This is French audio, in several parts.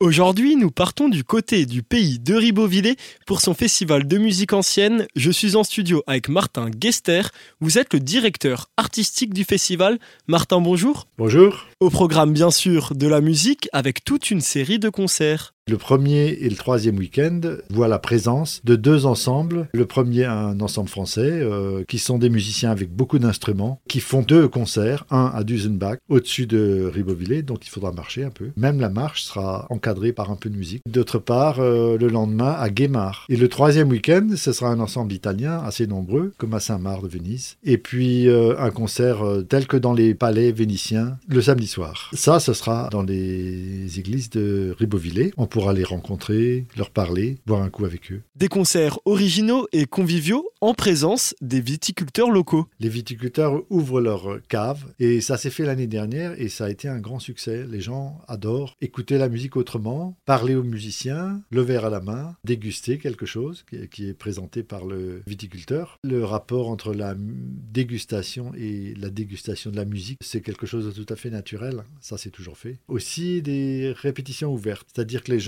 Aujourd'hui, nous partons du côté du pays de Ribeauvillé pour son festival de musique ancienne. Je suis en studio avec Martin Gester. Vous êtes le directeur artistique du festival. Martin, bonjour. Bonjour. Au programme, bien sûr, de la musique avec toute une série de concerts. Le premier et le troisième week-end voient la présence de deux ensembles. Le premier, un ensemble français, euh, qui sont des musiciens avec beaucoup d'instruments, qui font deux concerts, un à Dusenbach, au-dessus de Ribeauvillé, donc il faudra marcher un peu. Même la marche sera encadrée par un peu de musique. D'autre part, euh, le lendemain, à Guémar. Et le troisième week-end, ce sera un ensemble italien assez nombreux, comme à Saint-Marc de Venise. Et puis euh, un concert tel que dans les palais vénitiens, le samedi soir. Ça, ce sera dans les églises de Ribeauvillé. Pourra les rencontrer, leur parler, boire un coup avec eux. Des concerts originaux et conviviaux en présence des viticulteurs locaux. Les viticulteurs ouvrent leur cave et ça s'est fait l'année dernière et ça a été un grand succès. Les gens adorent écouter la musique autrement, parler aux musiciens, le verre à la main, déguster quelque chose qui est présenté par le viticulteur. Le rapport entre la dégustation et la dégustation de la musique, c'est quelque chose de tout à fait naturel. Ça, c'est toujours fait. Aussi des répétitions ouvertes, c'est-à-dire que les gens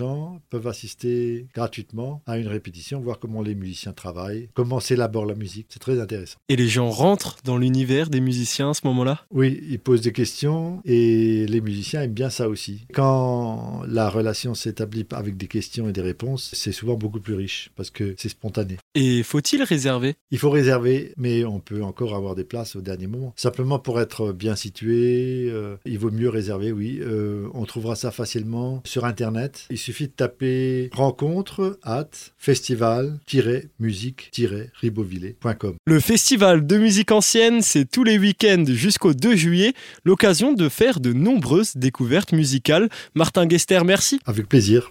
peuvent assister gratuitement à une répétition, voir comment les musiciens travaillent, comment s'élabore la musique. C'est très intéressant. Et les gens rentrent dans l'univers des musiciens à ce moment-là? Oui, ils posent des questions et les musiciens aiment bien ça aussi. Quand la relation s'établit avec des questions et des réponses, c'est souvent beaucoup plus riche parce que c'est spontané. Et faut-il réserver? Il faut réserver, mais on peut encore avoir des places au dernier moment. Simplement pour être bien situé, euh, il vaut mieux réserver, oui. Euh, on trouvera ça facilement sur Internet. Il suffit de taper rencontre at festival-musique-ribeauvillé.com. Le festival de musique ancienne, c'est tous les week-ends jusqu'au 2 juillet, l'occasion de faire de nombreuses découvertes musicales. Martin Gester, merci. Avec plaisir.